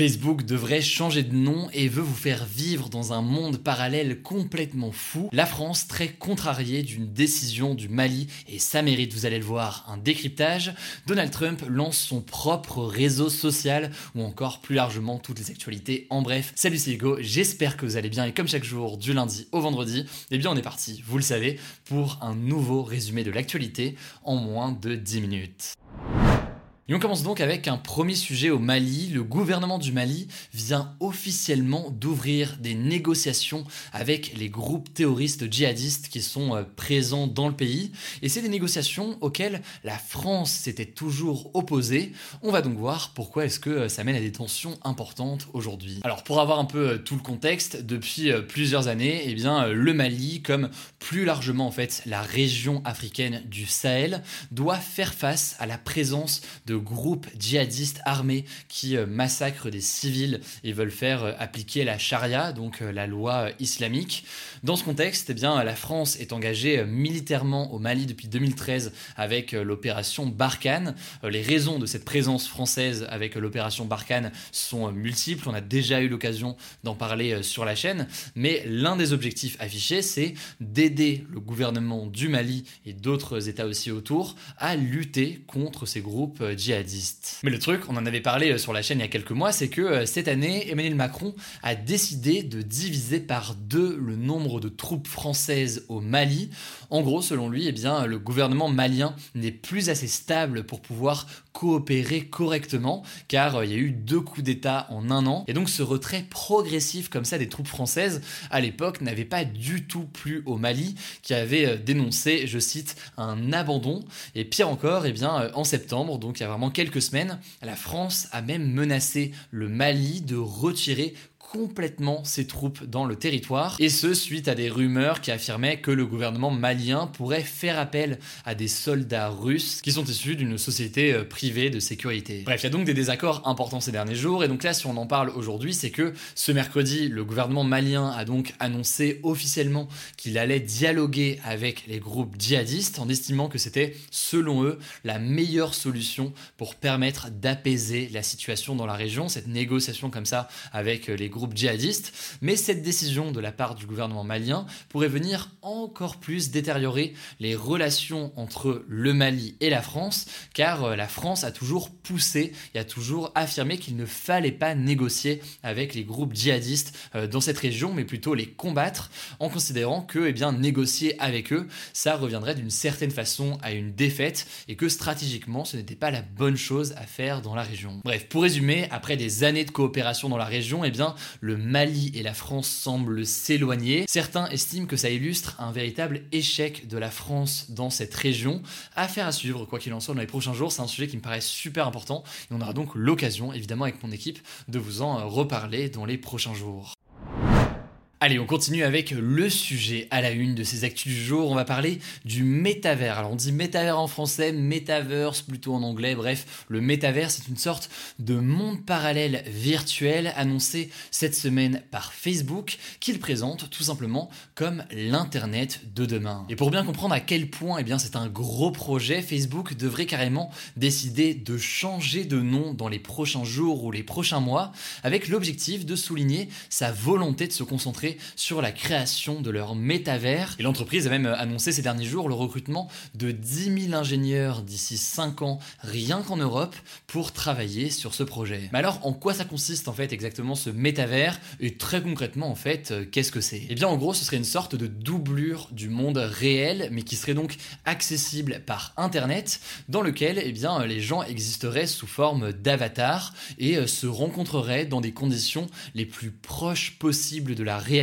Facebook devrait changer de nom et veut vous faire vivre dans un monde parallèle complètement fou. La France, très contrariée d'une décision du Mali, et ça mérite, vous allez le voir, un décryptage, Donald Trump lance son propre réseau social, ou encore plus largement toutes les actualités. En bref, salut c'est Hugo, j'espère que vous allez bien, et comme chaque jour, du lundi au vendredi, eh bien on est parti, vous le savez, pour un nouveau résumé de l'actualité en moins de 10 minutes. Et on commence donc avec un premier sujet au Mali. Le gouvernement du Mali vient officiellement d'ouvrir des négociations avec les groupes terroristes djihadistes qui sont euh, présents dans le pays. Et c'est des négociations auxquelles la France s'était toujours opposée. On va donc voir pourquoi est-ce que euh, ça mène à des tensions importantes aujourd'hui. Alors pour avoir un peu euh, tout le contexte, depuis plusieurs années, eh bien le Mali, comme plus largement en fait la région africaine du Sahel, doit faire face à la présence de groupes djihadistes armés qui euh, massacrent des civils et veulent faire euh, appliquer la charia, donc euh, la loi islamique. Dans ce contexte, eh bien, la France est engagée militairement au Mali depuis 2013 avec l'opération Barkhane. Les raisons de cette présence française avec l'opération Barkhane sont multiples. On a déjà eu l'occasion d'en parler sur la chaîne, mais l'un des objectifs affichés, c'est d'aider le gouvernement du Mali et d'autres États aussi autour à lutter contre ces groupes djihadistes mais le truc, on en avait parlé euh, sur la chaîne il y a quelques mois, c'est que euh, cette année, Emmanuel Macron a décidé de diviser par deux le nombre de troupes françaises au Mali. En gros, selon lui, eh bien, le gouvernement malien n'est plus assez stable pour pouvoir coopérer correctement, car euh, il y a eu deux coups d'État en un an, et donc ce retrait progressif comme ça des troupes françaises, à l'époque, n'avait pas du tout plu au Mali, qui avait dénoncé, je cite, un abandon, et pire encore, eh bien, en septembre, donc il y a vraiment quelques semaines, la France a même menacé le Mali de retirer complètement ses troupes dans le territoire, et ce suite à des rumeurs qui affirmaient que le gouvernement malien pourrait faire appel à des soldats russes qui sont issus d'une société euh, privée de sécurité. Bref, il y a donc des désaccords importants ces derniers jours, et donc là, si on en parle aujourd'hui, c'est que ce mercredi, le gouvernement malien a donc annoncé officiellement qu'il allait dialoguer avec les groupes djihadistes en estimant que c'était, selon eux, la meilleure solution pour permettre d'apaiser la situation dans la région, cette négociation comme ça avec les groupes djihadistes, mais cette décision de la part du gouvernement malien pourrait venir encore plus détériorer les relations entre le Mali et la France, car euh, la France a toujours poussé et a toujours affirmé qu'il ne fallait pas négocier avec les groupes djihadistes euh, dans cette région, mais plutôt les combattre, en considérant que eh bien, négocier avec eux, ça reviendrait d'une certaine façon à une défaite, et que stratégiquement, ce n'était pas la bonne chose à faire dans la région. Bref, pour résumer, après des années de coopération dans la région, eh bien, le Mali et la France semblent s'éloigner. Certains estiment que ça illustre un véritable échec de la France dans cette région. Affaire à suivre, quoi qu'il en soit, dans les prochains jours. C'est un sujet qui me paraît super important et on aura donc l'occasion, évidemment, avec mon équipe, de vous en reparler dans les prochains jours. Allez, on continue avec le sujet à la une de ces actus du jour. On va parler du métavers. Alors, on dit métavers en français, metaverse plutôt en anglais. Bref, le métavers, c'est une sorte de monde parallèle virtuel annoncé cette semaine par Facebook, qu'il présente tout simplement comme l'Internet de demain. Et pour bien comprendre à quel point eh bien, c'est un gros projet, Facebook devrait carrément décider de changer de nom dans les prochains jours ou les prochains mois, avec l'objectif de souligner sa volonté de se concentrer sur la création de leur métavers. Et l'entreprise a même annoncé ces derniers jours le recrutement de 10 000 ingénieurs d'ici 5 ans, rien qu'en Europe, pour travailler sur ce projet. Mais alors, en quoi ça consiste en fait exactement ce métavers? Et très concrètement, en fait, euh, qu'est-ce que c'est? Eh bien, en gros, ce serait une sorte de doublure du monde réel, mais qui serait donc accessible par Internet, dans lequel eh bien, les gens existeraient sous forme d'avatar et euh, se rencontreraient dans des conditions les plus proches possibles de la réalité.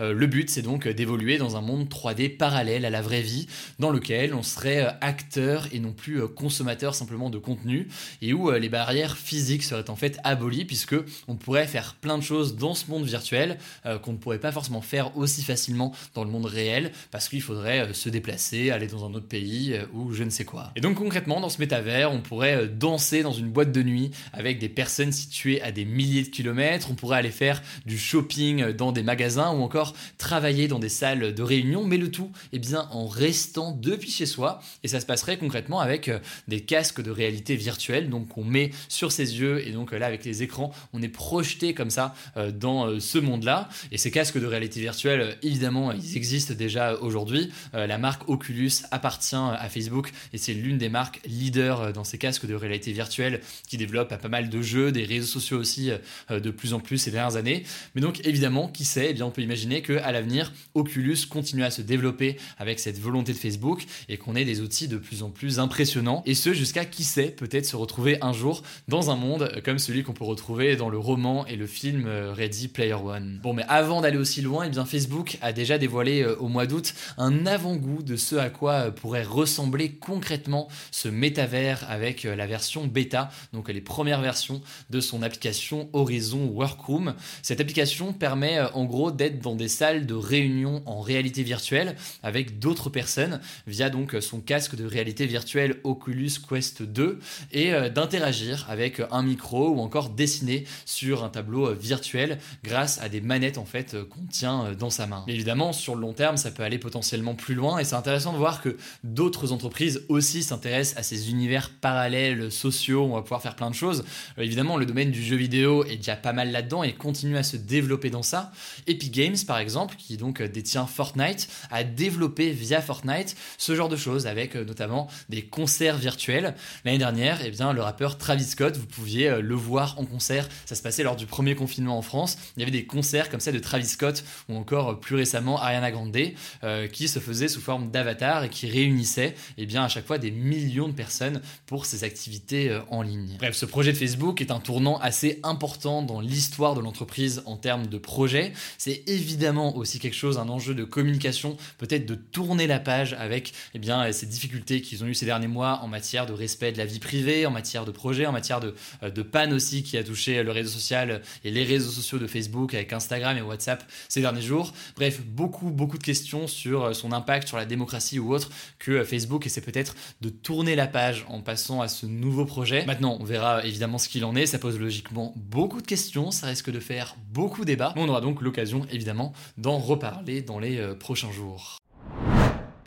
Euh, le but, c'est donc d'évoluer dans un monde 3D parallèle à la vraie vie, dans lequel on serait acteur et non plus consommateur simplement de contenu, et où les barrières physiques seraient en fait abolies, puisque on pourrait faire plein de choses dans ce monde virtuel qu'on ne pourrait pas forcément faire aussi facilement dans le monde réel, parce qu'il faudrait se déplacer, aller dans un autre pays ou je ne sais quoi. Et donc concrètement, dans ce métavers, on pourrait danser dans une boîte de nuit avec des personnes situées à des milliers de kilomètres, on pourrait aller faire du shopping dans des magasins ou encore travailler dans des salles de réunion, mais le tout, eh bien, en restant depuis chez soi. Et ça se passerait concrètement avec des casques de réalité virtuelle, donc on met sur ses yeux et donc là avec les écrans, on est projeté comme ça dans ce monde-là. Et ces casques de réalité virtuelle, évidemment, ils existent déjà aujourd'hui. la marque Oculus appartient à Facebook et c'est l'une des marques leaders dans ces casques de réalité virtuelle qui développe pas mal de jeux, des réseaux sociaux aussi de plus en plus ces dernières années. Mais donc évidemment, qui sait, eh bien on peut imaginer que à l'avenir, Oculus continue à se développer avec cette volonté de Facebook et qu'on ait des outils de plus en plus impressionnants. Et ce jusqu'à qui sait peut-être se retrouver un jour dans un monde comme celui qu'on peut retrouver dans le roman et le film Ready Player One. Bon, mais avant d'aller aussi loin, eh bien Facebook a déjà dévoilé au mois d'août un avant-goût de ce à quoi pourrait ressembler concrètement ce métavers avec la version bêta, donc les premières versions de son application Horizon Workroom. Cette application permet en gros d'être dans des salles de réunion en réalité virtuelle avec d'autres personnes via donc son casque de réalité virtuelle Oculus Quest 2 et d'interagir avec un micro ou encore dessiner sur un tableau virtuel grâce à des manettes en fait qu'on tient dans sa main. Évidemment, sur le long terme, ça peut aller potentiellement plus loin et c'est intéressant de voir que d'autres entreprises aussi s'intéressent à ces univers parallèles sociaux, on va pouvoir faire plein de choses. évidemment, le domaine du jeu vidéo est déjà pas mal là-dedans et continue à se développer dans ça. Epic Games, par exemple, qui donc détient Fortnite, a développé via Fortnite ce genre de choses avec notamment des concerts virtuels. L'année dernière, eh bien, le rappeur Travis Scott, vous pouviez le voir en concert. Ça se passait lors du premier confinement en France. Il y avait des concerts comme ça de Travis Scott ou encore plus récemment Ariana Grande euh, qui se faisaient sous forme d'avatar et qui réunissaient eh bien, à chaque fois des millions de personnes pour ces activités euh, en ligne. Bref, ce projet de Facebook est un tournant assez important dans l'histoire de l'entreprise en termes de projet. C'est évidemment aussi quelque chose, un enjeu de communication, peut-être de tourner la page avec eh bien, ces difficultés qu'ils ont eu ces derniers mois en matière de respect de la vie privée, en matière de projet, en matière de, euh, de panne aussi qui a touché le réseau social et les réseaux sociaux de Facebook avec Instagram et WhatsApp ces derniers jours. Bref, beaucoup, beaucoup de questions sur euh, son impact sur la démocratie ou autre que euh, Facebook essaie peut-être de tourner la page en passant à ce nouveau projet. Maintenant, on verra évidemment ce qu'il en est. Ça pose logiquement beaucoup de questions, ça risque de faire beaucoup débat. On aura donc évidemment d'en reparler dans les prochains jours.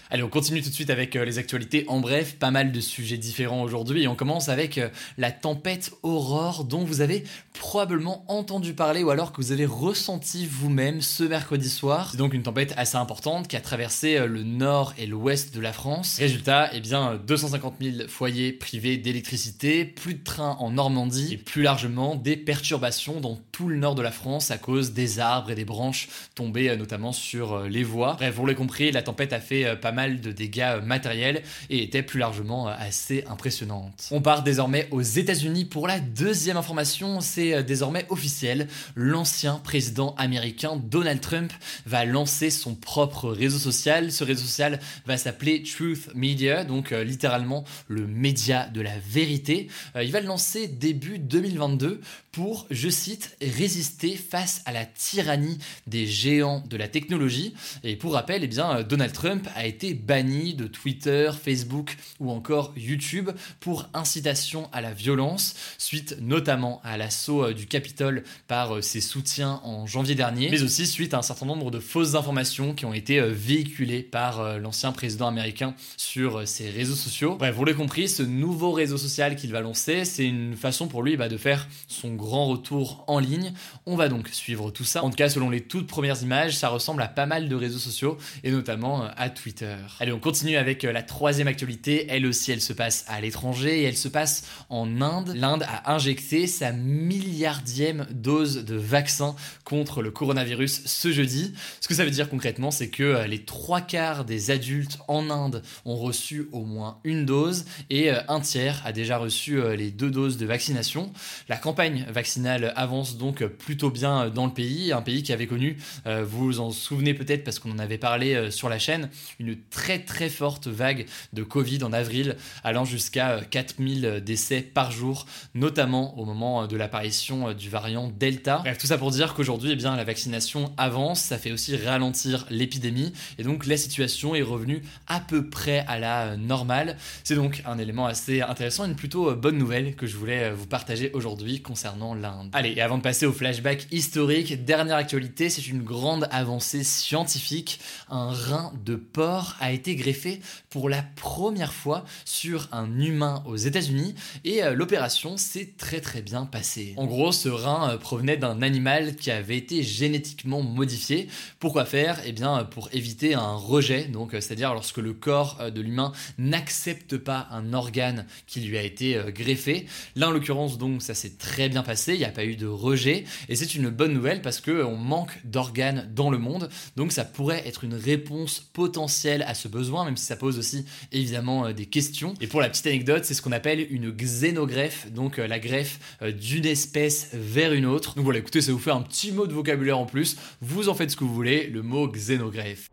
Allez, on continue tout de suite avec euh, les actualités. En bref, pas mal de sujets différents aujourd'hui. On commence avec euh, la tempête Aurore dont vous avez probablement entendu parler ou alors que vous avez ressenti vous-même ce mercredi soir. C'est donc une tempête assez importante qui a traversé euh, le nord et l'ouest de la France. Résultat, eh bien, 250 000 foyers privés d'électricité, plus de trains en Normandie et plus largement des perturbations dans tout le nord de la France à cause des arbres et des branches tombées notamment sur les voies. Bref, vous l'avez compris, la tempête a fait pas mal de dégâts matériels et était plus largement assez impressionnante. On part désormais aux États-Unis pour la deuxième information, c'est désormais officiel. L'ancien président américain Donald Trump va lancer son propre réseau social. Ce réseau social va s'appeler Truth Media, donc euh, littéralement le média de la vérité. Euh, il va le lancer début 2022 pour, je cite, résister face à la tyrannie des géants de la technologie. Et pour rappel, eh bien, Donald Trump a été banni de Twitter, Facebook ou encore YouTube pour incitation à la violence, suite notamment à l'assaut euh, du Capitole par euh, ses soutiens en janvier dernier, mais aussi suite à un certain nombre de fausses informations qui ont été euh, véhiculées par l'ancien président américain sur ses réseaux sociaux. Bref, vous l'avez compris, ce nouveau réseau social qu'il va lancer, c'est une façon pour lui bah, de faire son grand retour en ligne On va donc suivre tout ça. En tout cas, selon les toutes premières images, ça ressemble à pas mal de réseaux sociaux et notamment euh, à Twitter. Allez, on continue avec euh, la troisième actualité. Elle aussi, elle se passe à l'étranger et elle se passe en Inde. L'Inde a injecté sa milliardième dose de vaccin contre le coronavirus ce jeudi. Ce que ça veut dire concrètement, c'est que euh, les trois quarts des adultes en Inde ont reçu au moins une dose et un tiers a déjà reçu les deux doses de vaccination. La campagne vaccinale avance donc plutôt bien dans le pays, un pays qui avait connu, vous vous en souvenez peut-être parce qu'on en avait parlé sur la chaîne, une très très forte vague de Covid en avril, allant jusqu'à 4000 décès par jour, notamment au moment de l'apparition du variant Delta. Tout ça pour dire qu'aujourd'hui, eh bien, la vaccination avance, ça fait aussi ralentir l'épidémie, et donc la situation est revenue à peu près à la normale. C'est donc un élément assez intéressant, une plutôt bonne nouvelle que je voulais vous partager aujourd'hui concernant l'Inde. Allez, avant de passer au flashback historique, dernière actualité, c'est une grande avancée scientifique. Un rein de porc a été greffé pour la première fois sur un humain aux États-Unis et euh, l'opération s'est très très bien passée. En gros, ce rein euh, provenait d'un animal qui avait été génétiquement modifié. Pourquoi faire? Eh bien, pour éviter un rejet, donc euh, c'est-à-dire lorsque le corps de l'humain n'accepte pas un organe qui lui a été greffé. Là, en l'occurrence, donc, ça s'est très bien passé. Il n'y a pas eu de rejet et c'est une bonne nouvelle parce que on manque d'organes dans le monde, donc ça pourrait être une réponse potentielle à ce besoin, même si ça pose aussi évidemment des questions. Et pour la petite anecdote, c'est ce qu'on appelle une xénogreffe, donc la greffe d'une espèce vers une autre. Donc voilà, écoutez, ça vous fait un petit mot de vocabulaire en plus. Vous en faites ce que vous voulez, le mot xénogreffe.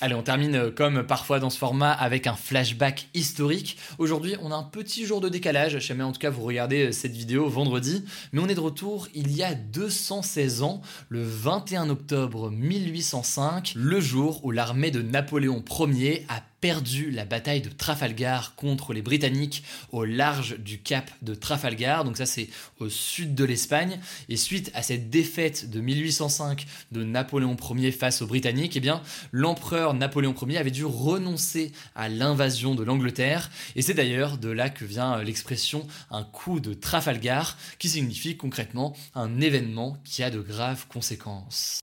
Allez, on termine euh, comme parfois dans ce format avec un flashback historique. Aujourd'hui, on a un petit jour de décalage. Je sais en tout cas vous regardez euh, cette vidéo vendredi, mais on est de retour il y a 216 ans, le 21 octobre 1805, le jour où l'armée de Napoléon Ier a perdu la bataille de Trafalgar contre les Britanniques au large du cap de Trafalgar, donc ça c'est au sud de l'Espagne, et suite à cette défaite de 1805 de Napoléon Ier face aux Britanniques, eh bien l'empereur Napoléon Ier avait dû renoncer à l'invasion de l'Angleterre, et c'est d'ailleurs de là que vient l'expression un coup de Trafalgar, qui signifie concrètement un événement qui a de graves conséquences.